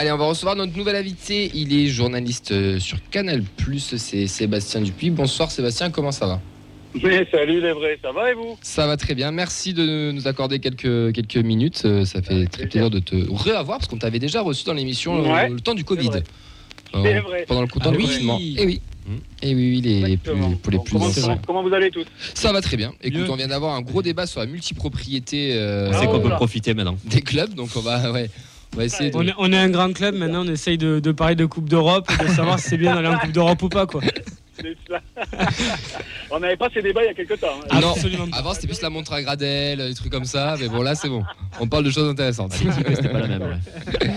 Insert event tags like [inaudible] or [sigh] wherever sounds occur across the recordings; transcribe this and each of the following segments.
Allez, on va recevoir notre nouvel invité. Il est journaliste euh, sur Canal+. C'est Sébastien Dupuis. Bonsoir Sébastien, comment ça va? Mais salut les vrais, ça va et vous? Ça va très bien. Merci de nous accorder quelques, quelques minutes. Euh, Ça fait très plaisir. de te reavoir parce qu'on t'avait déjà reçu dans l'émission euh, Ouais, le temps du Covid. vrai. Euh, C'est vrai. Pendant le temps Ah du oui. confinement. Et oui. Et oui, oui, les, plus, pour les plus comment, anciens. comment- comment vous allez tous? Ça va très bien. Écoute, Mieux. on vient d'avoir un gros débat sur la multipropriété euh, sait Ah, qu'on peut profiter maintenant. des clubs, donc on va, ouais, on va essayer de. On est, on est un grand club, maintenant on essaye de, de parler de Coupe d'Europe et de savoir si c'est bien d'aller en Coupe d'Europe ou pas. Quoi. [laughs] On n'avait pas ces débats il y a quelques temps. hein. Ah non, avant c'était plus la montre à Gradel, des trucs comme ça, mais bon là c'est bon. On parle de choses intéressantes. C'était pas la même. ouais.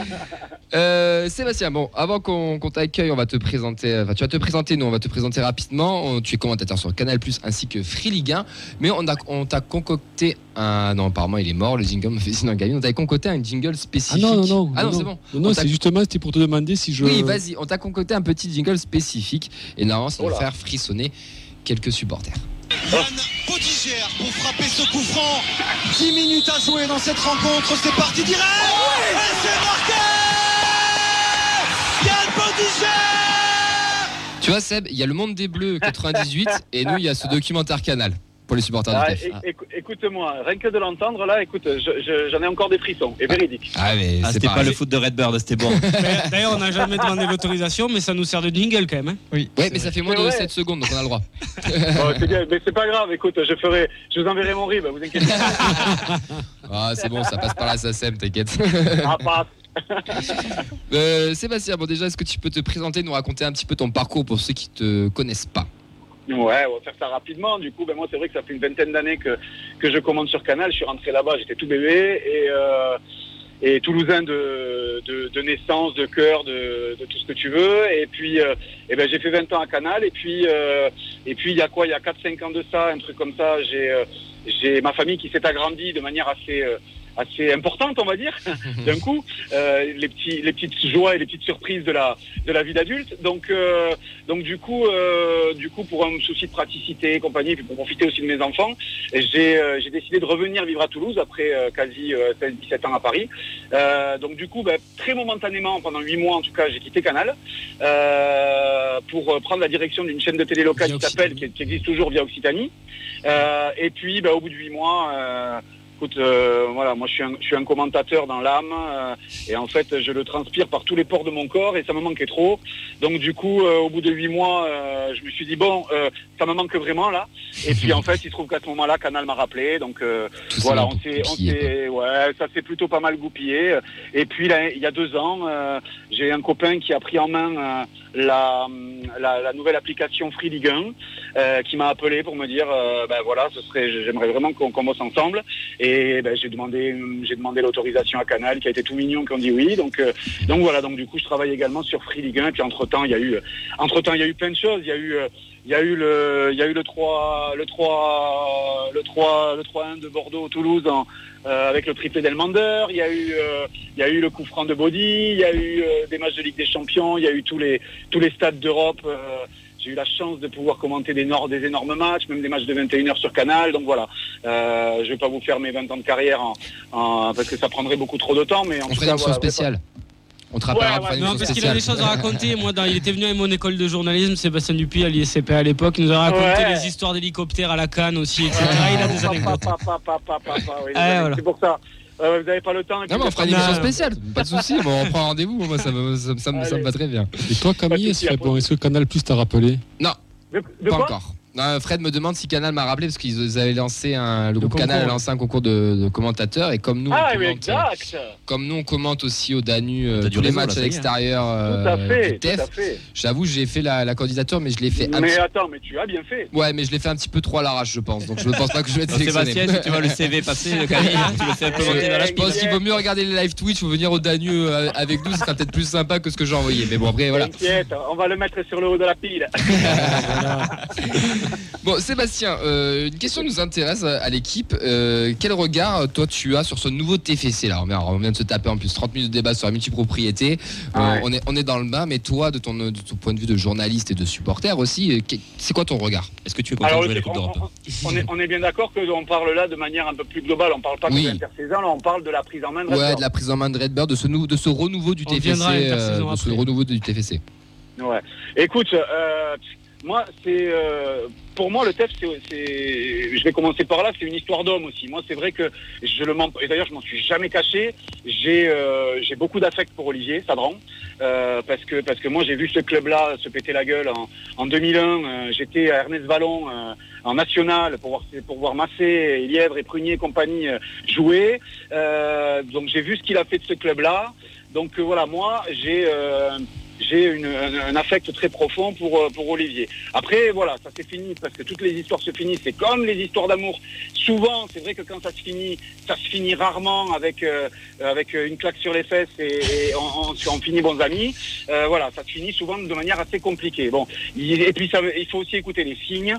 Euh, Sébastien, bon, avant qu'on t'accueille, on va te présenter. Enfin, tu vas te présenter, nous, on va te présenter rapidement. On- tu es commentateur sur Canal ainsi que Free Ligue 1. Mais on t'a concocté un. Non, apparemment, il est mort, le jingle me fait sinon gagner. On t'a concocté un jingle Ah spécifique. non, non, non. Ah non, c'est bon. Non, c'est justement, c'était pour te demander si je. Oui, vas-y, on t'a concocté un petit jingle spécifique. Et normalement, ça va faire frissonner quelques supporters. Yann Potigère pour frapper ce coup franc. 10 minutes à jouer dans cette rencontre. C'est parti direct. Et c'est marqué Tu vois, Seb, il y a le monde des Bleus 98 et nous, il y a ce documentaire Canal pour les supporters Ah, Écoute-moi, rien que de l'entendre là, écoute, je- je- j'en ai encore des frissons, et véridique. Ah, mais Ah, c'était pas le foot de Redbird, c'était bon. [laughs] D'ailleurs- on n'a jamais demandé l'autorisation, mais ça nous sert de jingle quand même. hein. Ouais, mais ça fait moins de vrai. 7 secondes, donc on a le droit. [laughs] Bon, c'est bien, mais c'est pas grave, écoute, je ferai, je vous enverrai mon rib, vous inquiétez pas. [laughs] Ah, c'est bon, ça passe par la SACEM, t'inquiète. Ah, passe. Euh, Sébastien, bon, déjà, est-ce que tu peux te présenter, nous raconter un petit peu ton parcours pour ceux qui te connaissent pas Ouais, on va faire ça rapidement. Du coup, ben moi, c'est vrai que ça fait une vingtaine d'années que, que je commande sur Canal. Je suis rentré là-bas, j'étais tout bébé et, euh, et toulousain de, de, naissance, de cœur, de, tout ce que tu veux. Et puis, euh, eh ben, j'ai fait 20 ans à Canal. Et puis, euh, et puis, il y a quoi? Il y a 4-5 ans de ça, un truc comme ça. J'ai, j'ai ma famille qui s'est agrandie de manière assez, assez importante, on va dire, [laughs] d'un coup. Euh, les petits, les petites joies et les petites surprises de la, de la vie d'adulte. Donc, euh, donc du coup, euh, du coup, pour un souci de praticité et compagnie, et puis pour profiter aussi de mes enfants, j'ai euh, j'ai décidé de revenir vivre à Toulouse après euh, quasi euh, 16-17 ans à Paris. Euh, donc du coup, ben, très momentanément, pendant 8 mois en tout cas, j'ai quitté Canal euh, pour euh, prendre la direction d'une chaîne de télé locale qui s'appelle, qui, qui existe toujours via Occitanie. Euh, et puis, ben, au bout de 8 mois. Écoute, euh, voilà, moi je suis un, je suis un commentateur dans l'âme euh, et en fait je le transpire par tous les pores de mon corps et ça me manquait trop. Donc du coup, euh, au bout de huit mois, je me suis dit bon, ça me manque vraiment là. Et puis en fait, il se trouve qu'à ce moment-là, Canal m'a rappelé. Donc voilà, on s'est, on s'est, ouais, ça s'est plutôt pas mal goupillé. Et puis là, il y a deux ans, j'ai un copain qui a pris en main la, la, la nouvelle application Free Ligue 1, euh, qui m'a appelé pour me dire, ben voilà, ce serait, j'aimerais vraiment qu'on, qu'on bosse ensemble. Et ben, j'ai demandé, j'ai demandé l'autorisation à Canal, qui a été tout mignon, qui ont dit oui. Donc, euh, donc voilà, donc du coup, je travaille également sur Free Ligue 1. Et puis entre temps, il y a eu, entre temps, il y a eu plein de choses. Il y a eu euh, il y a eu le, il y a eu le 3, le 3, le 3, le 3-1 de Bordeaux-Toulouse en, euh, avec le triplé d'Elmander. Il y a eu, il y a eu le coup franc de Body. Il y a eu des matchs de Ligue des Champions. Il y a eu tous les, tous les stades d'Europe. J'ai eu la chance de pouvoir commenter des, des énormes matchs, même des matchs de 21h sur Canal. Donc voilà, euh, je vais pas vous faire mes 20 ans de carrière en, en- parce que ça prendrait beaucoup trop de temps. Mais en On tout ferait cas, une émission voilà, spéciale. On te rappellera Ouais, Non, parce qu'il a des choses à raconter. [laughs] Moi, dans- il était venu à mon école de journalisme, Sébastien Dupuis, à l'ISCP à l'époque. Il nous a raconté Ouais. les histoires d'hélicoptères à la canne aussi, etc. il a des anecdotes. oui, Ah, voilà. C'est pour ça. Euh, vous n'avez pas le temps. Non, mais on fera une émission spéciale, pas de souci. Bon, on prend rendez-vous. Moi, ça me, ça, me- ça me- ça me va très bien. Et toi, Camille, est-ce que, Canal Plus t'a rappelé? Non, De, de pas quoi? encore. Non, Fred me demande si Canal m'a rappelé parce qu'ils avaient lancé un, le, Le groupe Canal a concours. lancé un concours de, de commentateurs et comme nous, Ah, on oui, commente, exact. comme nous on commente aussi au Danu euh, tous les matchs à l'extérieur Tout à euh, fait, du tout à TEF, fait. j'avoue j'ai fait la, la candidature mais je l'ai fait un Mais petit... attends, mais tu as bien fait. Ouais mais je l'ai fait un petit peu trop à l'arrache je pense donc je ne pense pas que je vais [laughs] être sélectionné. Sébastien, si tu vois le CV [laughs] passer, le Camille, hein, tu le fais Je pense qu'il vaut mieux regarder les live Twitch ou venir au Danu euh, avec nous, ce sera peut-être plus sympa que ce que j'ai envoyé. Mais bon, après, voilà. T'inquiète, on va le mettre sur le haut de la pile. [laughs] [laughs] Bon, Sébastien, euh, une question nous intéresse à, à l'équipe. Euh, quel regard, euh, toi, tu as sur ce nouveau TFC là on vient, on vient de se taper en plus 30 minutes de débat sur la multipropriété. Euh, Ah ouais. on, est, on est dans le bain, mais toi, de ton, de ton point de vue de journaliste et de supporter aussi, c'est quoi ton regard? Est-ce que tu es content Alors, de jouer la on, Coupe d'Europe on- on est, on est bien d'accord qu'on parle là de manière un peu plus globale. On parle pas Oui. de l'intersaison, là, on parle de la prise en main de Ouais, Redbird. de la prise en main de Redbird, de ce, nou- de ce renouveau du On TFC. viendra à l'intersaison de ce renouveau du TFC. Ouais. Écoute, euh, moi, c'est euh, pour moi le TEF, c'est, je vais commencer par là, c'est une histoire d'homme aussi. Moi, c'est vrai que je le et d'ailleurs, je m'en suis jamais caché. J'ai euh, j'ai beaucoup d'affect pour Olivier Sadran, euh, parce que parce que moi, j'ai vu ce club-là se péter la gueule en, en 2001. euh, J'étais à Ernest Vallon en national pour voir pour voir Massé, Lièvre et Prunier et compagnie jouer. Donc, j'ai vu ce qu'il a fait de ce club-là. Donc voilà, moi, j'ai j'ai un, affect très profond pour, euh, pour Olivier. Après, voilà, ça c'est fini parce que toutes les histoires se finissent. C'est comme les histoires d'amour. Souvent, c'est vrai que quand ça se finit, ça se finit rarement avec, euh, avec une claque sur les fesses et, on, finit bons amis. Euh, voilà, ça se finit souvent de manière assez compliquée. Bon, et puis ça, il faut aussi écouter les signes.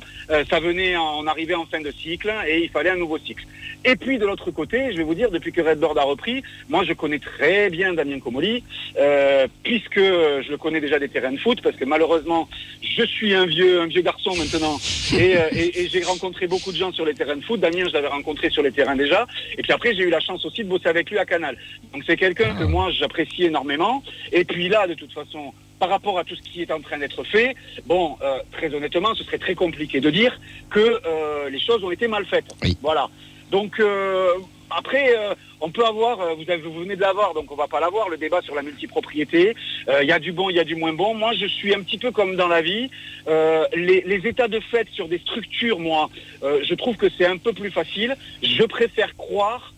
Ça venait, en- on arrivait en fin de cycle et il fallait un nouveau cycle. Et puis de l'autre côté, je vais vous dire, depuis que Redboard a repris, moi je connais très bien Damien Comoli, puisque je le connais déjà des terrains de foot, parce que malheureusement, je suis un vieux, un vieux garçon maintenant, et, euh, et- et j'ai rencontré beaucoup de gens sur les terrains de foot. Damien, je l'avais rencontré sur les terrains déjà, et puis après, j'ai eu la chance aussi de bosser avec lui à Canal. Donc c'est quelqu'un que moi j'apprécie énormément. Et puis là, de toute façon, par rapport à tout ce qui est en train d'être fait, bon, euh, très honnêtement, ce serait très compliqué de dire que euh, les choses ont été mal faites. Oui. Voilà. Donc euh, après, euh, on peut avoir, euh, vous, avez, vous venez de l'avoir, donc on va pas l'avoir, le débat sur la multipropriété. Euh, Il y a du bon, il y a du moins bon. Moi, je suis un petit peu comme dans la vie. Euh, les, les états de fait sur des structures, moi, je trouve que c'est un peu plus facile. Je préfère croire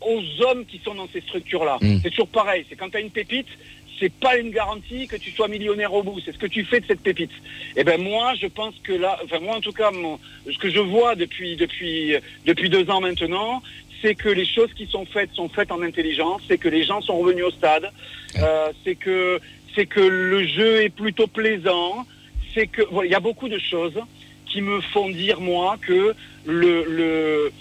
aux hommes qui sont dans ces structures-là. Mm. C'est toujours pareil. C'est quand tu as une pépite, c'est pas une garantie que tu sois millionnaire au bout. C'est ce que tu fais de cette pépite. Et ben moi, je pense que là, enfin moi en tout cas, mon- ce que je vois depuis depuis depuis deux ans maintenant, c'est que les choses qui sont faites sont faites en intelligence. C'est que les gens sont revenus au stade. Euh, c'est que c'est que le jeu est plutôt plaisant. C'est que voilà, il y a beaucoup de choses qui me font dire moi que le le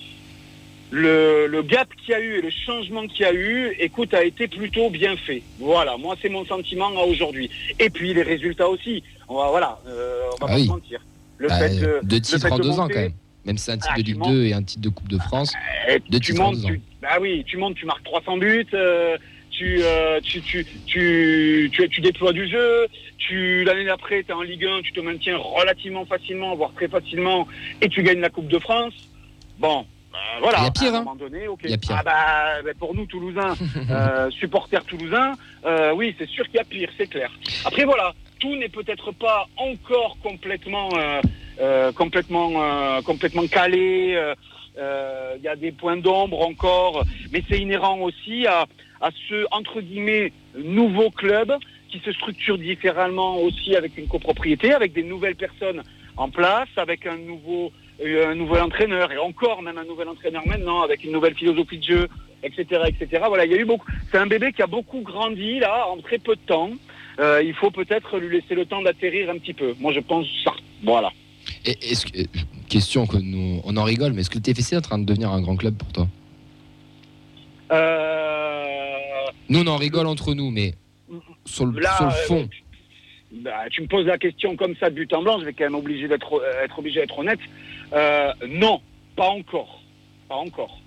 le, le gap qu'il y a eu et le changement qu'il y a eu, écoute, a été plutôt bien fait. Voilà, moi c'est mon sentiment à aujourd'hui. Et puis les résultats aussi. On va, voilà, euh, on va Ah pas oui. se mentir. Le Bah, fait de, deux titres en de deux ans quand même. Même si c'est un titre Ah, de Ligue montes. 2 et un titre de Coupe de France. Deux tu montes, tu, bah oui, tu montes, tu marques 300 buts, euh, tu, euh, tu, tu, tu, tu, déploies du jeu, tu l'année d'après, tu es en Ligue 1, tu te maintiens relativement facilement, voire très facilement, et tu gagnes la Coupe de France. Bon, bah, voilà. Il y a pire, à un hein. moment donné, ok. Il y a pire. Ah bah, bah, pour nous, Toulousains, [laughs] euh, supporters toulousains, euh, oui, c'est sûr qu'il y a pire, c'est clair. Après, voilà, tout n'est peut-être pas encore complètement, euh, euh, complètement, euh, complètement calé. euh, Il y a des points d'ombre encore, mais c'est inhérent aussi à, à ce entre guillemets nouveau club qui se structure différemment aussi avec une copropriété, avec des nouvelles personnes en place, avec un nouveau un nouvel entraîneur et encore même un nouvel entraîneur maintenant avec une nouvelle philosophie de jeu, etc., etc. Voilà, il y a eu beaucoup. C'est un bébé qui a beaucoup grandi là en très peu de temps. Euh, il faut peut-être lui laisser le temps d'atterrir un petit peu. Moi, je pense ça. Voilà. Et est-ce que, euh, question que nous, on en rigole, mais est-ce que le TFC est en train de devenir un grand club pour toi? Euh, Nous, on en rigole entre nous, mais sur le, Là, sur le fond. bah, tu me poses la question comme ça de but en blanc, je vais quand même obligé d'être être obligé d'être honnête. Euh, non, pas encore, pas encore.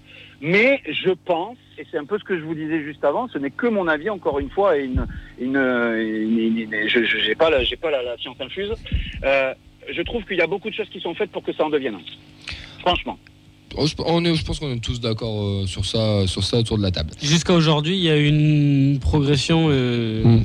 Mais je pense, et c'est un peu ce que je vous disais juste avant, ce n'est que mon avis encore une fois, et une, une, une- une- une- je je- j'ai pas la, j'ai pas la, la science infuse. Euh, je trouve qu'il y a beaucoup de choses qui sont faites pour que ça en devienne. un. Franchement. Oh, je, on est, je pense qu'on est tous d'accord euh, sur ça, sur ça autour de la table. Jusqu'à aujourd'hui, il y a une progression euh, Mm.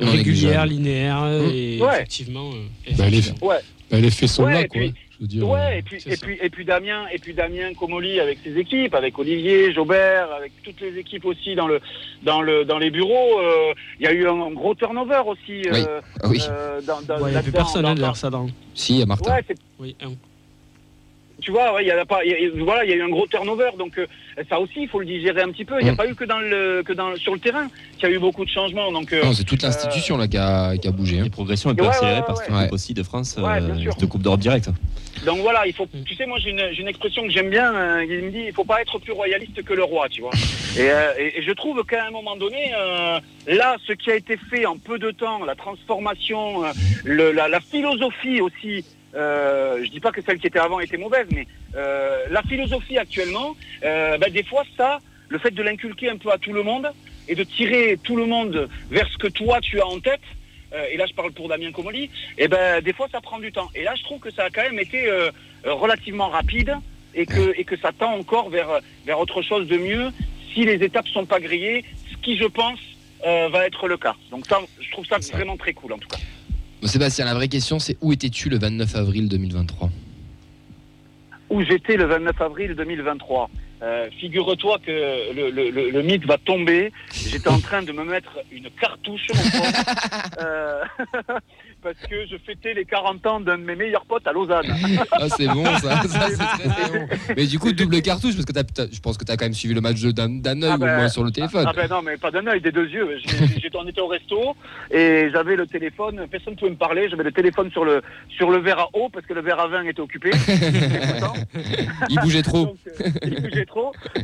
Non régulière, linéaire, Mm. et Ouais. effectivement. euh, Bah, les, effectivement. Ouais. bah, les faits sont Ouais, là, et quoi. puis- Je veux dire, Ouais, et puis, et ça. puis, et puis Damien, et puis Damien Comoli avec ses équipes, avec Olivier, Jobert, avec toutes les équipes aussi dans le, dans le, dans les bureaux. euh, Il y a eu un, gros turnover aussi. Oui. euh, Ah oui, euh, dans, dans, Ouais, Il n'y avait personne hein, dans- derrière ça. Dans... si, il y a Martin. Ouais, Oui, un. Tu vois, ouais, il y a pas, il y a- voilà, il y a eu un gros turnover, donc euh, ça aussi, il faut le digérer un petit peu. Il n'y a Mm. pas eu que dans le, que dans sur le terrain qu'il y a eu beaucoup de changements. Donc, euh, c'est toute l'institution là qui a, qui a bougé. hein. Les progressions un peu Ouais, accélérées ouais, par ouais, aussi de France, Ouais, bien euh, coupe d'Europe direct. donc voilà, il faut. Tu sais, moi, j'ai une, expression que j'aime bien. euh, il me dit, il faut pas être plus royaliste que le roi, tu vois. Et, euh, et- et je trouve qu'à un moment donné, euh, là, ce qui a été fait en peu de temps, la transformation, euh, le- la, la philosophie aussi. Euh, je dis pas que celle qui était avant était mauvaise, mais euh, la philosophie actuellement, euh, ben, des fois ça, le fait de l'inculquer un peu à tout le monde et de tirer tout le monde vers ce que toi tu as en tête. et là je parle pour Damien Comoli, et ben des fois ça prend du temps. Et là je trouve que ça a quand même été relativement rapide et que, et que ça tend encore vers, vers autre chose de mieux si les étapes sont pas grillées, ce qui je pense va être le cas. Donc ça, je trouve Ça. vraiment très cool en tout cas. Sébastien, la vraie question c'est où étais-tu le 29 avril 2023 où j'étais le 29 avril 2023. Euh, Figure-toi que le, le- le- le mythe va tomber. J'étais en train de me mettre une cartouche, mon pote, [laughs] euh, [laughs] parce que je fêtais les 40 ans d'un de mes meilleurs potes à Lausanne. Ah, c'est bon ça, [laughs] ça c'est très très bon. Mais du coup, double cartouche parce que t'as- je pense que tu as quand même suivi le match d'un œil Ah ou ben, moins sur le téléphone. Ah ben non, mais pas d'un œil, des deux yeux. J'ai- J'étais, on était au resto et j'avais le téléphone. Personne ne pouvait me parler. J'avais le téléphone sur le sur le verre à eau parce que le verre à vin était occupé. Il bougeait trop. Donc, euh, il bougeait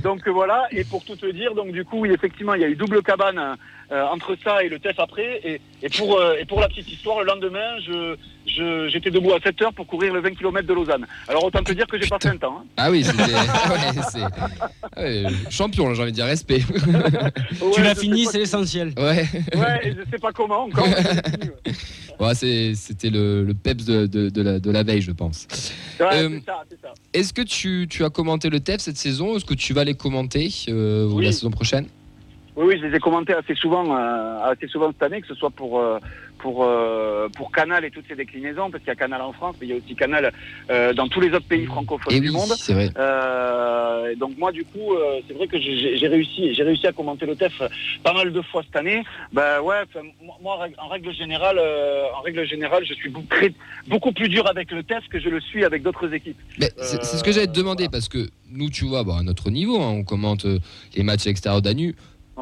Donc euh, voilà, et pour tout te dire, donc du coup, oui, effectivement, il y a eu double cabane euh, entre ça et le TEF après. Et, et, pour, euh, et pour la petite histoire, le lendemain, je, je, j'étais debout à 7 heures pour courir le 20 km de Lausanne. Alors autant te dire que j'ai pas fait un temps. hein. Ah oui, c'était [laughs] ouais, c'est- ouais, champion, j'ai envie de dire respect. Ouais, [laughs] Tu l'as fini, c'est l'essentiel. Ouais, Ouais, et je sais pas comment encore. mais j'ai fini, ouais. [laughs] Ouais, c'est- c'était le, le peps de, de- de la, de la veille, je pense. Ouais, Euh, c'est ça, c'est ça. Est-ce que tu, tu as commenté le TEF cette saison? Est-ce que tu vas les commenter euh, Oui. la saison prochaine? Oui, oui, je les ai commentés assez souvent, euh, assez souvent cette année, que ce soit pour euh, pour euh, pour Canal et toutes ses déclinaisons, parce qu'il y a Canal en France, mais il y a aussi Canal dans tous les autres pays francophones Et du oui, monde. c'est vrai. Donc moi du coup c'est vrai que j'ai réussi j'ai réussi à commenter le TEF pas mal de fois cette année. Ben ouais, moi- en règle- générale en règle générale je suis beaucoup, plus dur avec le TEF que je le suis avec d'autres équipes. Mais c'est ce que j'allais te demander parce que nous, tu vois, bon, à notre niveau, hein, on commente les matchs à l'extérieur d'Anu.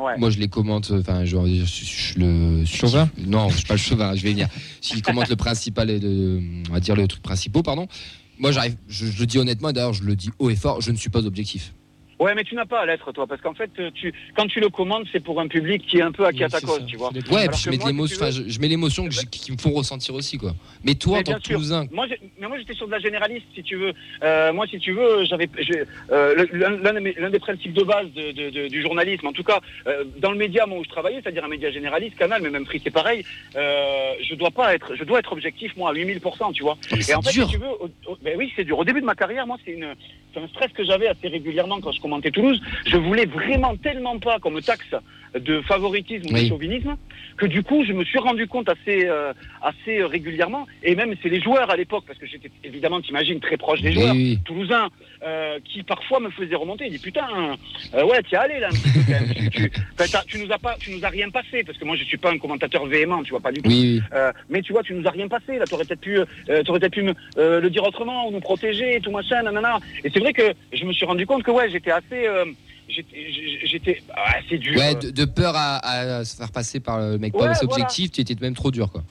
Ouais. Moi, je les commente. euh, Enfin, je, je, je- je le Chauvin Non, je suis pas le chauvin. Je vais venir. S'il commente le principal et de, on va dire le truc principal, pardon. Moi, j'arrive. Je, je le dis honnêtement. D'ailleurs, je le dis haut et fort. Je ne suis pas objectif. Ouais, mais tu n'as pas à l'être toi parce qu'en fait tu quand tu le commandes c'est pour un public qui est un peu à qui à Oui, ta cause, ça. tu vois. Ouais, puis je mets moi, si veux- je, je mets l'émotion qui me font ressentir aussi, quoi. Mais toi, en tant que. Toulousain, Moi, mais moi j'étais sur de la généraliste, si tu veux. Euh, moi, si tu veux, j'avais euh, l'un des principes de base de, de- de- du journalisme, en tout cas euh, dans le média moi, où je travaillais, c'est-à-dire un média généraliste, Canal, mais même Free, c'est pareil. Je dois pas être, je dois être objectif moi à 8000%, tu vois. mais Et en fait, dur. si tu veux, au- au- ben oui, c'est dur. Au début de ma carrière, moi, c'est une, c'est un stress que j'avais assez régulièrement quand je Je voulais vraiment tellement pas qu'on me taxe de favoritisme ou de Oui. chauvinisme que du coup, je me suis rendu compte assez, euh, assez régulièrement. Et même, c'est les joueurs à l'époque, parce que j'étais évidemment, t'imagines, très proche des Oui, joueurs oui. toulousains, euh, qui parfois me faisaient remonter. Ils disaient putain, euh, ouais, t'y es allé là un petit peu quand même. Tu, nous as pas, tu nous as rien passé, parce que moi, je suis pas un commentateur véhément, tu vois pas du tout. Oui, oui. Mais tu vois, tu nous as rien passé. Là, t'aurais peut-être pu, t'aurais peut-être pu me, le dire autrement ou nous protéger, tout machin, nanana. Et c'est vrai que je me suis rendu compte que ouais, j'étais assez, j'étais, assez dur. Ouais, de, de peur à, à se faire passer par le mec Ouais, pas voilà. objectif, tu étais même trop dur, quoi.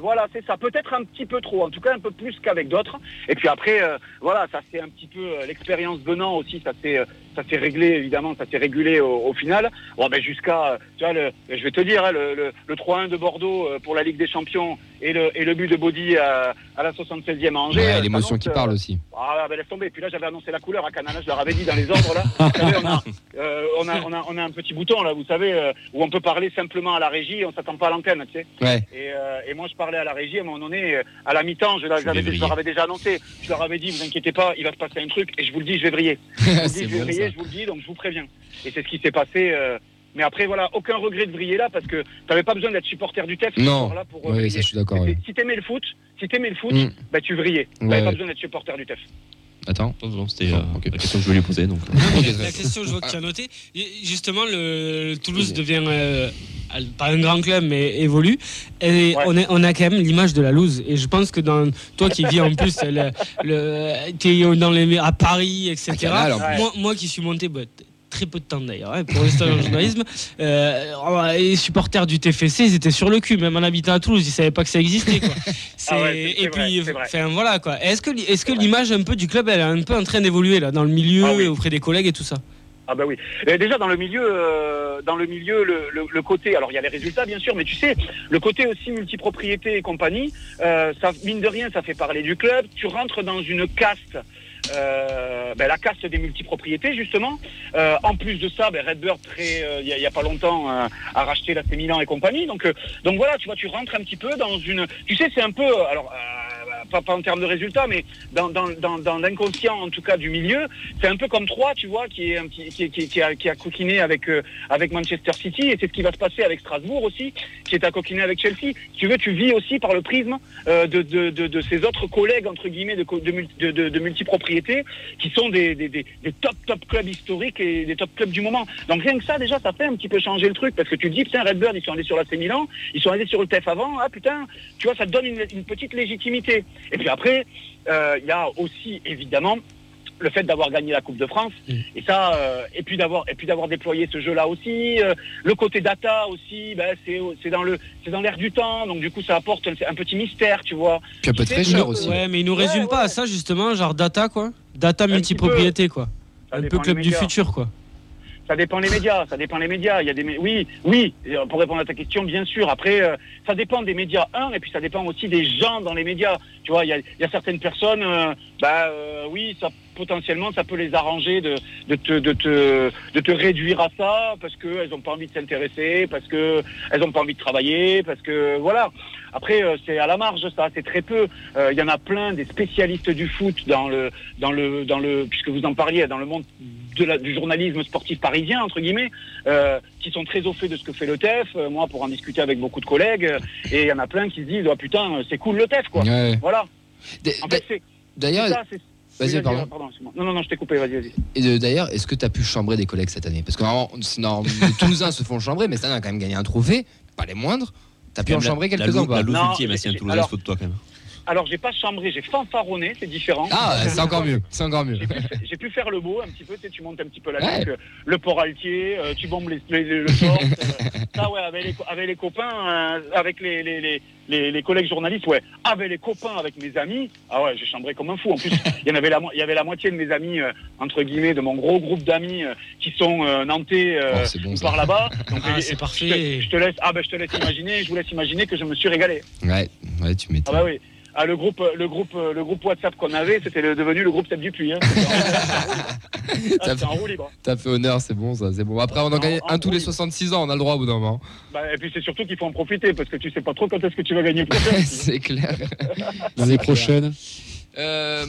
Voilà, c'est ça. Peut-être un petit peu trop, en tout cas un peu plus qu'avec d'autres. Et puis après, euh, voilà, ça c'est un petit peu euh, l'expérience venant aussi. Ça s'est, euh, ça s'est réglé évidemment, ça s'est régulé au, au final. Bon, ben jusqu'à, tu vois, le, je vais te dire, hein, le, le, le 3-1 de Bordeaux euh, pour la Ligue des Champions et le, et le but de Body à, à la 76e à Angers. Ouais, l'émotion qui parle euh, aussi. ah ben laisse tomber. Puis là j'avais annoncé la couleur à Canal, je leur avais dit dans les ordres là. [laughs] Vous savez, on, a, euh, on, a, on, a, on a un petit bouton là, vous savez, où on peut parler simplement à la régie, on s'attend pas à l'antenne, tu sais. Ouais. Et, euh, et moi je parlais à la régie à un moment donné, à la mi-temps, je, leur Je leur avais déjà annoncé, je leur avais dit, vous inquiétez pas, il va se passer un truc, et je vous le dis, je vais briller. [laughs] Je vous le dis, je vais briller, je vous le dis, donc je vous préviens. Et c'est ce qui s'est passé. euh, mais après voilà, aucun regret de briller là parce que t'avais pas besoin d'être supporter du TEF ce Non. soir-là pour euh, Oui, ça, je suis d'accord. Si t'aimais le foot, si t'aimais le foot, Mm. bah tu brillais. T'avais ouais. pas besoin d'être supporter du TEF. Attends. C'était euh, Ok. la question que je voulais lui poser. Donc. Non, la question, je vois que tu as noté. Et Justement, le, le Toulouse devient euh, pas un grand club, mais évolue. Et Ouais. on, est, on a quand même l'image de la loose. Et je pense que dans toi qui vis en plus, le, le, t'es dans les, à Paris, etc. Canal, moi, moi qui suis monté. bah, Très peu de temps d'ailleurs hein, pour rester dans le journalisme. [laughs] Euh, les supporters du TFC, ils étaient sur le cul, même en habitant à Toulouse, ils savaient pas que ça existait. Quoi. [laughs] Ah ouais, et vrai, puis, enfin voilà quoi. Est-ce que, est-ce que l'image un peu du club, elle est un peu en train d'évoluer là, dans le milieu, Ah oui. et auprès des collègues et tout ça? Ah bah oui. Et déjà dans le milieu, euh, dans le milieu, le, côté, alors il y a les résultats bien sûr, mais tu sais, le côté aussi multipropriété et compagnie, euh, ça mine de rien, ça fait parler du club. Tu rentres dans une caste. euh, ben, la caste des multipropriétés justement. Euh, en plus de ça, ben, Redbird très, euh, il y, a- pas longtemps euh, a racheté la Milan et compagnie. Donc, euh, donc voilà, tu vois, tu rentres un petit peu dans une. Tu sais, c'est un peu, alors euh, pas, en termes de résultats, mais dans, l'inconscient en tout cas du milieu, c'est un peu comme Troyes, tu vois, qui est petit, qui, qui, qui a, qui a coquiné avec euh, avec Manchester City, et c'est ce qui va se passer avec Strasbourg aussi, qui est à coquiner avec Chelsea. Tu veux, tu vis aussi par le prisme euh, de, de, de, de ces autres collègues entre guillemets de, de, de, de, qui sont des, des, des, top top clubs historiques et des top clubs du moment. Donc rien que ça, déjà, ça fait un petit peu changer le truc, parce que tu te dis, putain, Redbird, ils sont allés sur la Milan, ils sont allés sur le TEF avant, ah putain, tu vois, ça te donne une petite légitimité. Et puis après, euh, il y a aussi évidemment le fait d'avoir gagné la Coupe de France Mm. et ça euh, et puis d'avoir et puis d'avoir déployé ce jeu là aussi euh, le côté data aussi ben, c'est c'est dans le c'est dans l'air du temps donc du coup ça apporte un, un petit mystère tu vois Puis un peu fraîcheur euh, aussi. Ouais, mais ils nous Ouais, résument pas ouais. à ça justement, genre data quoi. Data multipropriété quoi. Ça Un peu club du futur quoi. Ça dépend les médias, ça dépend les médias. Il y a des oui, oui. euh, Pour répondre à ta question, bien sûr. Après, euh, ça dépend des médias un, et puis ça dépend aussi des gens dans les médias. Tu vois, il y a, il y a certaines personnes, euh, bah euh, oui, ça potentiellement ça peut les arranger de, de te de te de te réduire à ça parce que elles ont pas envie de s'intéresser, parce que elles ont pas envie de travailler, parce que voilà. Après, euh, c'est à la marge ça, c'est très peu. Euh, Il y en a plein des spécialistes du foot dans le dans le dans le puisque vous en parliez dans le monde de la- du journalisme sportif parisien entre guillemets, euh, qui sont très au fait de ce que fait le TEF. Euh, moi, pour en discuter avec beaucoup de collègues, et il y en a plein qui se disent, oh, putain, c'est cool le TEF quoi. Ouais. Voilà. En fait, D'ailleurs, ça. vas-y, pardon. excuse-moi. non, non, non, je t'ai coupé. Vas-y, vas-y. Et d'ailleurs, est-ce que tu as pu chambrer des collègues cette année? Parce que normalement, [laughs] sinon, les Toulousains se font chambrer, mais cette année, on a quand même gagné un trophée, pas les moindres. Tu as pu en chambrer quelques-uns ou la pas Non, ultime, Toulousain, se fout de toi quand même. Alors, j'ai pas chambré, j'ai fanfaronné, c'est différent. Ah, c'est encore mieux. C'est encore mieux. J'ai pu, faire le beau un petit peu, tu, sais, tu montes un petit peu la Ouais. nuque, euh, le port altier, euh, tu bombes les, les- les- le torse. euh, [laughs] ça, ouais, avec les, avec les copains, euh, avec les, les, les, collègues journalistes, ouais. Avec les copains, avec mes amis, ah ouais, j'ai chambré comme un fou. En plus, [laughs] il y en avait la, il y avait la moitié de mes amis, euh, entre guillemets, de mon gros groupe d'amis euh, qui sont euh, nantais euh, Oh, bon par là-bas. [laughs] Ah, c'est je te- parfait. Je te laisse, ah ben je te laisse imaginer, je vous laisse imaginer que je me suis régalé. Ouais, ouais, tu Ah m'étonnes. bah oui. Ah, le groupe, le groupe, le groupe WhatsApp qu'on avait, c'était devenu le groupe Step du Puy. Hein. C'était en- Ah, en roue libre. T'as fait honneur, c'est bon ça, c'est bon. Après, on en gagne un tous les oui. 66 ans, on a le droit au bout d'un moment. Bah, et puis c'est surtout qu'il faut en profiter parce que tu sais pas trop quand est-ce que tu vas gagner le prochain. [laughs] c'est clair. L'année prochaine. Euh,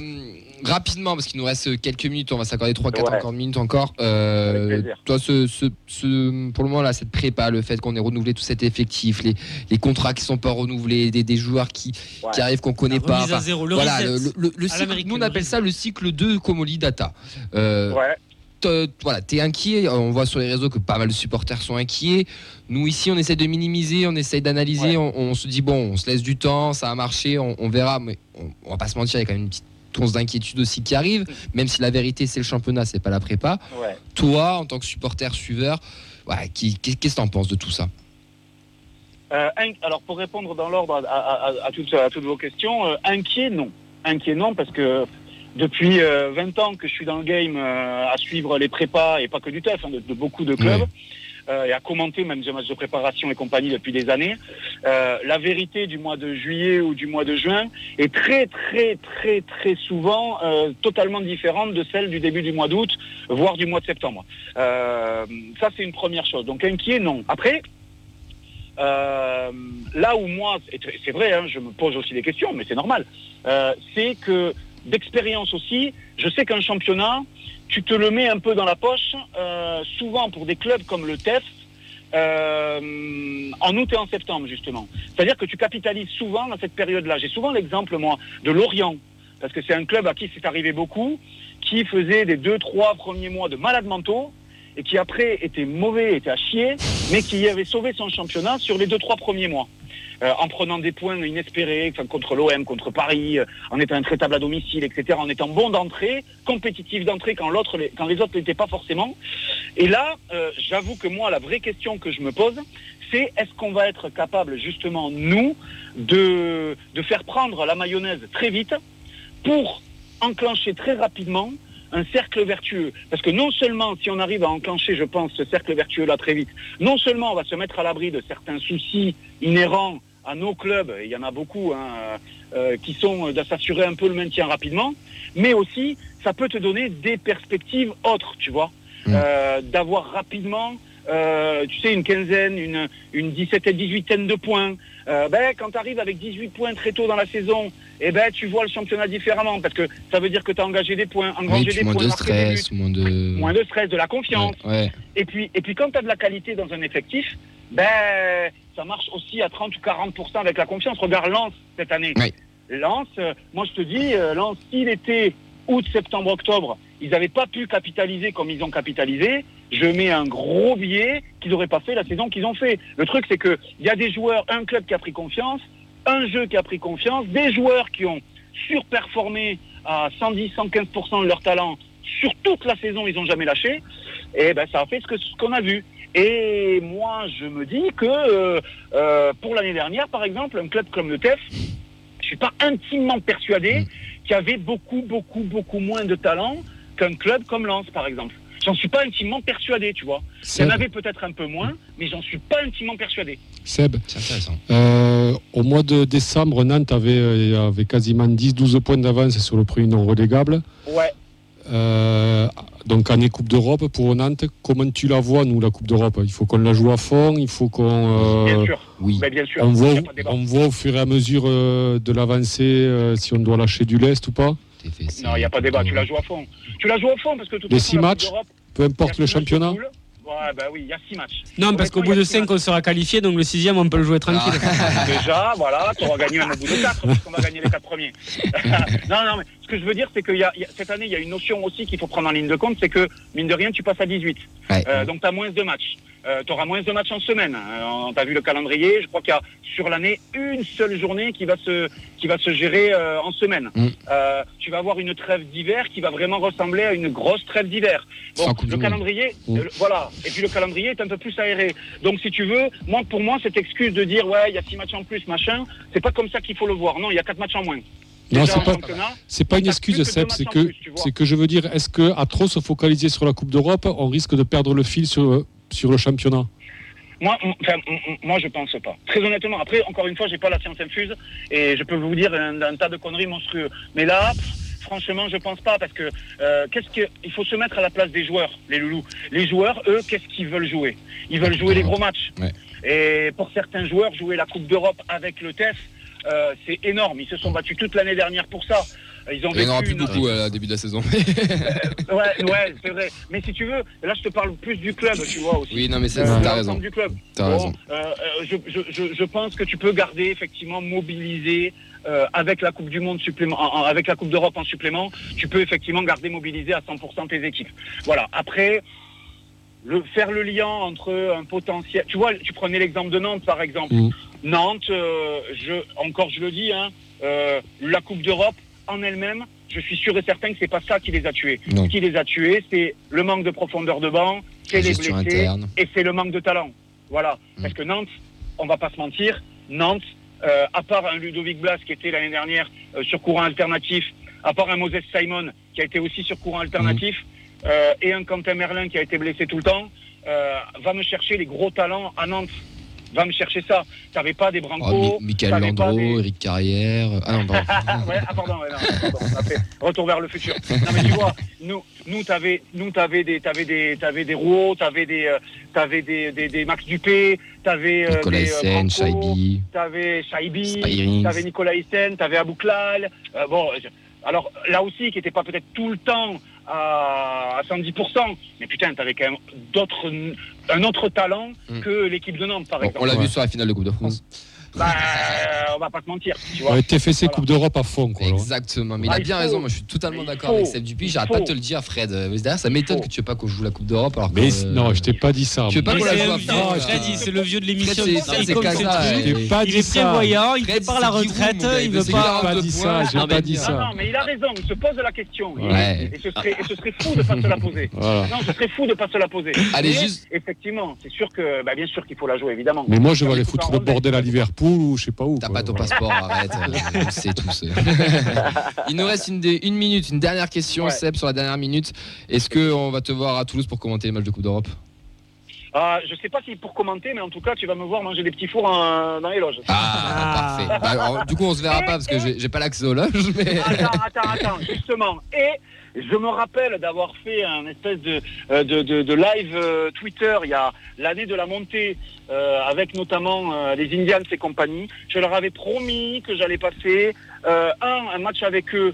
rapidement, parce qu'il nous reste quelques minutes, on va s'accorder 3-4 Ouais. encore minutes encore. Euh, toi, ce, ce, ce- pour le moment, là, cette prépa, le fait qu'on ait renouvelé tout cet effectif, les, les contrats qui sont pas renouvelés, des, des joueurs qui, Ouais. qui arrivent qu'on connaît pas. Enfin, zéro, le voilà, le, le- le cycle, nous on appelle ça le cycle 2 Comoli Data. Euh, Ouais. voilà, t'es inquiet. On voit sur les réseaux que pas mal de supporters sont inquiets. Nous ici, on essaie de minimiser, on essaie d'analyser. Ouais. On, on se dit bon, on se laisse du temps, ça a marché, on, on verra. Mais on, on va pas se mentir, il y a quand même une petite once d'inquiétude aussi qui arrive. Même si la vérité c'est le championnat, c'est pas la prépa. Ouais. Toi, en tant que supporter suiveur, ouais, qu'est-ce que t'en penses de tout ça? Euh, alors pour répondre dans l'ordre à, à- à- à toutes, à toutes vos questions, euh, inquiet non. Inquiet non parce que depuis euh, 20 ans que je suis dans le game euh, à suivre les prépas et pas que du TEF, hein, de, de beaucoup de clubs. Euh, et à commenter même des matchs de préparation et compagnie depuis des années. Euh, la vérité du mois de juillet ou du mois de juin est très très très très souvent euh, totalement différente de celle du début du mois d'août, voire du mois de septembre. Ça c'est une première chose. Donc inquiet non. Après, là où moi, c'est vrai, hein, je me pose aussi des questions, mais c'est normal, c'est que d'expérience aussi, je sais qu'un championnat, tu te le mets un peu dans la poche, euh, souvent pour des clubs comme le TEF, euh, en août et en septembre justement. C'est-à-dire que tu capitalises souvent à cette période-là. J'ai souvent l'exemple, moi, de Lorient. parce que c'est un club à qui c'est arrivé beaucoup, qui faisait des deux, trois premiers mois de malades mentaux, et qui après était mauvais, était à chier, mais qui avait sauvé son championnat sur les deux, trois premiers mois. Euh, en prenant des points inespérés, contre l'OM, contre Paris, euh, en étant intraitable à domicile, etc., en étant bon d'entrée, compétitif d'entrée quand, l'autre, quand les autres n'étaient pas forcément. Et là, euh, j'avoue que moi, la vraie question que je me pose, c'est est-ce qu'on va être capable, justement, nous, de, de faire prendre la mayonnaise très vite pour enclencher très rapidement un cercle vertueux? Parce que non seulement, si on arrive à enclencher, je pense, ce cercle vertueux-là très vite, non seulement on va se mettre à l'abri de certains soucis inhérents à nos clubs, et il y en a beaucoup, hein, euh, qui sont de s'assurer un peu le maintien rapidement, mais aussi, ça peut te donner des perspectives autres, tu vois. Mm. Euh, D'avoir rapidement, euh, tu sais, une quinzaine, une, une 17 et 18 de points. Euh, ben, quand tu arrives avec 18 points très tôt dans la saison, eh ben, tu vois le championnat différemment, parce que ça veut dire que tu as engagé des points, Oui, engrangé puis des moins points, de marqué des buts, stress, moins de. moins de stress, de la confiance. Ouais, ouais. Et puis, et puis quand tu as de la qualité dans un effectif, ben, ça marche aussi à 30 ou 40% avec la confiance. Regarde Lens cette année. Oui. Lens, euh, moi je te dis, euh, Lens, s'il était août, septembre, octobre, ils n'avaient pas pu capitaliser comme ils ont capitalisé, je mets un gros billet qu'ils n'auraient pas fait la saison qu'ils ont fait. Le truc, c'est qu'il y a des joueurs, un club qui a pris confiance, un jeu qui a pris confiance, des joueurs qui ont surperformé à 110, 115% de leur talent sur toute la saison, ils n'ont jamais lâché. Et ben, ça a fait ce qu'on a vu. Et moi, je me dis que euh, euh, pour l'année dernière, par exemple, un club comme le TEF, je suis pas intimement persuadé qu'il y avait beaucoup, beaucoup, beaucoup moins de talent qu'un club comme Lens, par exemple. J'en suis pas intimement persuadé, tu vois. Il y en avait peut-être un peu moins, mais j'en suis pas intimement persuadé. Seb, C'est intéressant. euh, au mois de décembre, Nantes avait, euh, avait quasiment 10-12 points d'avance sur le premier non relégable. Ouais. Euh, donc année Coupe d'Europe pour Nantes, comment tu la vois, nous, la Coupe d'Europe? Il faut qu'on la joue à fond, il faut qu'on... Bien euh, sûr. Oui. Bien sûr. on, voit, on au fur et à mesure euh, de l'avancée euh, si on doit lâcher du lest ou pas? Fait, Non, il n'y a pas de débat. Tu la joues à fond. Tu la joues à fond parce que de toute Les six matchs Peu importe le championnat. Ouais, bah oui, il y a six matchs. Non, parce qu'au bout de 5, on sera qualifié, donc le sixième, on peut le jouer tranquille. [laughs] Déjà, voilà, tu auras gagné un au bout de quatre, parce qu'on va gagner les quatre premiers. [laughs] non, non, mais ce que je veux dire, c'est que cette année, il y a une notion aussi qu'il faut prendre en ligne de compte, c'est que, mine de rien, tu passes à 18. Ouais. Euh, donc, tu as moins de matchs. Tu auras moins de matchs en semaine. Euh, tu as vu le calendrier, je crois qu'il y a sur l'année une seule journée qui va se, qui va se gérer euh, en semaine. Mm. Euh, tu vas avoir une trêve d'hiver qui va vraiment ressembler à une grosse trêve d'hiver. Bon, le calendrier, Mm. euh, voilà. Et puis le calendrier est un peu plus aéré. Donc si tu veux, moi pour moi cette excuse de dire ouais il y a six matchs en plus machin, c'est pas comme ça qu'il faut le voir. Non, il y a quatre matchs en moins. Non, c'est pas, c'est pas une excuse, Seb, c'est que, c'est que je veux dire, est-ce que à trop se focaliser sur la Coupe d'Europe, on risque de perdre le fil sur, sur le championnat Moi, enfin, moi, je pense pas. Très honnêtement, après, encore une fois, j'ai pas la science infuse et je peux vous dire un, un tas de conneries monstrueux. Mais là, pff, franchement, je pense pas parce que euh, qu'est-ce que il faut se mettre à la place des joueurs, les loulous. Les joueurs, eux, qu'est-ce qu'ils veulent jouer? Ils veulent jouer les gros matchs. Ouais. Et pour certains joueurs, jouer la Coupe d'Europe avec le TEF, euh, c'est énorme. Ils se sont battus toute l'année dernière pour ça. Ils ont Il n'y en aura vécu plus une- beaucoup à début de la saison. [laughs] Ouais, ouais, c'est vrai. Mais si tu veux, là, je te parle plus du club, tu vois aussi. Oui, non, mais c'est- Euh, t'as raison. Du club. Bon, raison. euh, euh, je, je, je, pense que tu peux garder effectivement mobilisé euh, avec la Coupe du Monde supplément, en- en- avec la Coupe d'Europe en supplément, tu peux effectivement garder mobilisé à 100% tes équipes. Voilà. Après, le, faire le lien entre un potentiel. Tu vois, tu prenais l'exemple de Nantes par exemple. Mm. Nantes, euh, je, encore je le dis, hein, euh, la Coupe d'Europe en elle-même, je suis sûr et certain que c'est pas ça qui les a tués. Non. Ce qui les a tués, c'est le manque de profondeur de banc, c'est les blessés interne. et c'est le manque de talent. Voilà. Mm. Parce que Nantes, on va pas se mentir, Nantes, euh, à part un Ludovic Blas qui était l'année dernière euh, sur courant alternatif, à part un Moses Simon qui a été aussi sur courant alternatif, euh, et un Quentin Merlin qui a été blessé tout le temps, va me chercher les gros talents à Nantes. Va me chercher ça. T'avais pas des Oh, Branco. Mi- Michael Landreau, des- Eric Carrière. Ah non, pardon. [laughs] ouais, ah pardon, ouais, non, pardon, retour vers le futur. Non mais tu vois, nous, nous t'avais, nous t'avais des, t'avais des, t'avais des Rouault, t'avais des, euh, t'avais des, des, des Max Dupé, t'avais euh, Nicolas euh, Hyssen, Branco, Shaibi. t'avais Shaibi, t'avais Nicolas Hyssen, t'avais Abouklal. Euh, bon, alors là aussi, qui n'était pas peut-être tout le temps à, à 110%, mais putain, t'avais quand même d'autres, un autre talent Mm. que l'équipe de Nantes, par Bon, exemple. on l'a Ouais. vu sur la finale de Coupe de France. Bah, on va pas se mentir. Tu vois. Ouais, TFC Voilà. Coupe d'Europe à fond, quoi. alors. Exactement, mais il Ah, a bien faut. raison. Moi, je suis totalement d'accord avec Seb Dupuis. J'arrête pas de te le dire, Fred. Euh, D'ailleurs, ça m'étonne que tu veux pas qu'on joue la Coupe d'Europe. Alors Mais que, euh, non, je t'ai pas dit ça. tu veux pas qu'on la c'est joue à fond, euh, c'est le vieux de l'émission. Fred, il c'est- euh, pas Il est prévoyant, il pas la retraite, il veut pas- dit ça, j'ai Non, pas dit Non, ça. non, mais il a raison, il se pose la question. Et- ce serait, fou de pas se la poser. [laughs] Non, ce serait fou de pas se la poser. Allez, juste- Effectivement, c'est sûr que, bah, bien sûr qu'il faut la jouer, évidemment. Mais moi, je vais aller les foutre le bordel à Liverpool ou je sais pas où. T'as pas ton passeport, arrête. euh, [laughs] On sait tous. [laughs] Il nous reste une, des- une minute, une dernière question, Ouais. Seb, sur la dernière minute. Est-ce qu'on va te voir à Toulouse pour commenter les matchs de Coupe d'Europe? Ah, je sais pas si pour commenter, mais en tout cas, tu vas me voir manger des petits fours en- dans les loges. Ah, parfait. Bah, alors, du coup, on se verra pas parce que j'ai j'ai pas l'accès aux loges. Mais... Attends, attends, attends, justement. Et je me rappelle d'avoir fait un espèce de, euh, de, de, de live euh, Twitter il y a l'année de la montée, euh, avec notamment euh, les Indians et compagnie. Je leur avais promis que j'allais passer euh, un, un match avec eux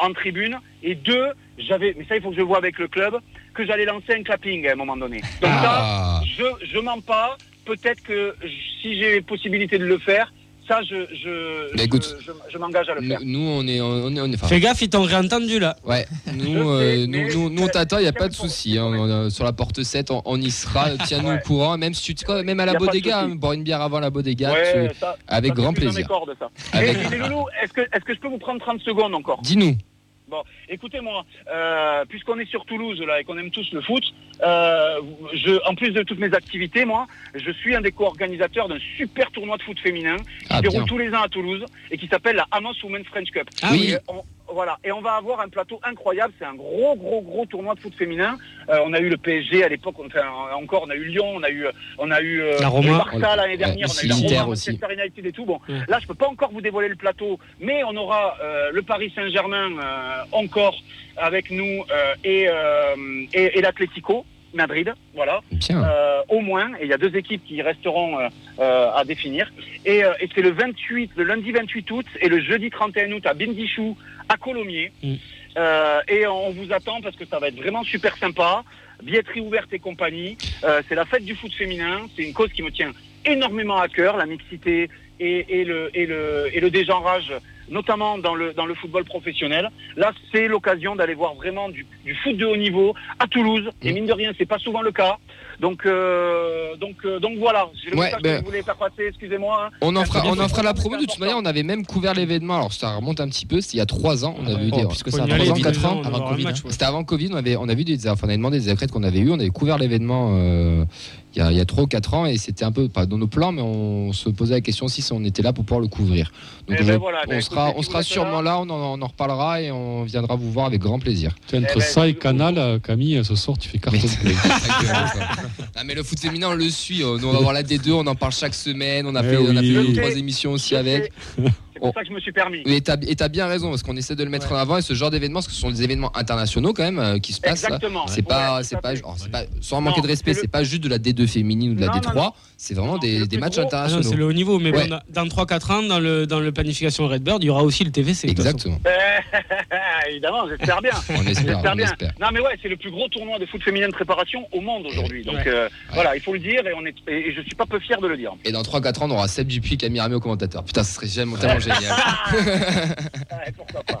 en tribune, et deux, j'avais, mais ça il faut que je vois avec le club, que j'allais lancer un clapping à un moment donné. Donc ça, Ah. je, je mens pas. Peut-être que si j'ai possibilité de le faire, ça, je, je, Mais je, écoute, je, je m'engage à le faire. Nous, nous, on est, on est, on est- enfin, Fais gaffe, ils t'ont réentendu là. ouais. [laughs] Nous, euh, nous, mais- nous, nous, on t'attend. Il y a pas de souci. hein. On, euh, sur la porte 7, on, on y sera. Tiens-nous Ouais. au courant. Même si tu te même à la bodega, hein, boire une bière avant la bodega, Ouais, tu- ça, avec ça, grand plaisir. cordes, ça. Avec- Et, et les loulous, est-ce que, est-ce que je peux vous prendre 30 secondes encore? Dis-nous. Bon, écoutez-moi, euh, puisqu'on est sur Toulouse là et qu'on aime tous le foot, euh, je, en plus de toutes mes activités, moi, je suis un des co-organisateurs d'un super tournoi de foot féminin qui Ah, se déroule tous les ans à Toulouse et qui s'appelle la Amos Women's French Cup. Ah oui. Et on- voilà, et on va avoir un plateau incroyable. C'est un gros, gros, gros tournoi de foot féminin. Euh, on a eu le PSG à l'époque. Enfin, encore, on a eu Lyon, on a eu, on a eu euh, La Roma. Barça l'année Ouais, dernière, on a eu la Roma, aussi. Manchester United et tout. Bon, Ouais. là, je peux pas encore vous dévoiler le plateau, mais on aura euh, le Paris Saint-Germain encore avec nous et, et, et l'Atlético Madrid, voilà, euh, au moins. Et il y a deux équipes qui resteront euh, euh, à définir. Et, et c'est le 28, le lundi 28 août et le jeudi 31 août à Bindichou, à Colomiers. Mm. Et on vous attend parce que ça va être vraiment super sympa. Billetterie ouverte et compagnie. C'est la fête du foot féminin. C'est une cause qui me tient énormément à cœur, la mixité et, et le, et, le, et le dégenrage, notamment dans le, dans le football professionnel. Là, c'est l'occasion d'aller voir vraiment du, du foot de haut niveau à Toulouse. Et Mm. mine de rien, c'est pas souvent le cas. Donc, euh, donc, euh, donc voilà. Le Ouais, message ben- que je voulais faire passer. Excusez-moi. hein. On en fera, on en fera la promo. De toute manière, on avait même couvert l'événement. Alors, ça remonte un petit peu. C'était il y a trois ans. On a vu Oh, des. plus que ça, Faut y trois aller, ans, puis quatre deux ans, on avant Covid. C'était avant Covid, on avait, on a vu des, enfin, on avait demandé des accrètes qu'on avait eu, on avait couvert l'événement euh, il y a, il y a 3 ou 4 ans et c'était un peu pas dans nos plans, mais on se posait la question si on était là pour pouvoir le couvrir. Donc Eh je- ben voilà, ben on écoutez, sera, on sera sûrement là, on en, on en reparlera et on viendra vous voir avec grand plaisir. Entre Eh ben, ça et Canal, euh, Camille, ce soir, tu fais carton plein. Exactement ça. Ah, mais le foot féminin, on le suit. euh, Nous, on va voir la D2, on en parle chaque semaine. On a Eh fait, on a fait deux trois émissions aussi avec. [laughs] C'est pour ça que je me suis permis. Et t'as et t'as bien raison parce qu'on essaie de le mettre en avant et ce genre d'événements, parce que ce sont des événements internationaux quand même euh, qui se passent. là. Exactement. C'est pas, Ouais, c'est tout à pas, fait. alors, c'est pas, sans Non, manquer de respect, c'est le- c'est pas juste de la D2 féminine ou de la Non, non, D3, non. c'est vraiment des, matchs gros. Ah non, internationaux. c'est le haut niveau, mais Ouais. bon, dans 3-4 ans, dans le, dans le planification Redbird, il y aura aussi le TVC. Exactement. [laughs] Évidemment, j'espère bien. [laughs] On espère, J'espère on bien. espère. Non mais ouais, c'est le plus gros tournoi de foot féminin de préparation au monde aujourd'hui. Donc Ouais. euh, voilà, il faut le dire et on est et je suis pas peu fier de le dire. Et dans 3-4 ans, on aura Seb Dupuis et Camille Ramé au commentateur. Putain, ce serait jamais- tellement génial. [laughs] [laughs] Ouais, pourquoi pas.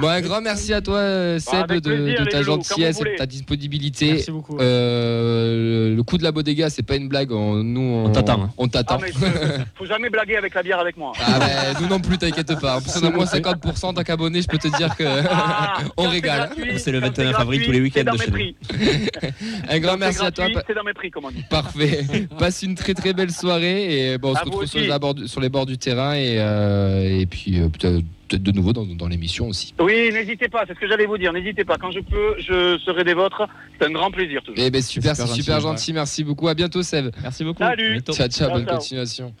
Bon, un grand merci à toi, euh, Seb, avec de, plaisir, de les ta gentillesse et de ta disponibilité. Merci beaucoup. Euh, le coup de la bodega, c'est pas une blague. On, nous, on, On t'attend, hein. On Ah t'attend. mais je- faut jamais blaguer avec la bière avec moi. Ah bah, nous non plus, t'inquiète pas. En plus, on a moins 50% tant qu'abonné, je peux te dire que. Ah, [laughs] On régale. C'est le quand 29 avril tous les week-ends de chez nous. [laughs] Un grand merci à toi. C'est dans mes prix, comme on dit. Parfait. [laughs] Passe une très très belle soirée et bon, on se À retrouve sur les, bords, du- sur les bords du terrain et, euh, et puis euh, peut-être de nouveau dans, dans l'émission aussi. Oui, n'hésitez pas, c'est ce que j'allais vous dire. N'hésitez pas, quand je peux, je serai des vôtres. C'est un grand plaisir toujours. Eh ben super, c'est super super gentil, gentil. Merci beaucoup. À bientôt, Seb. Merci beaucoup. Salut. Ciao, ciao, Ciao, bonne ciao. continuation.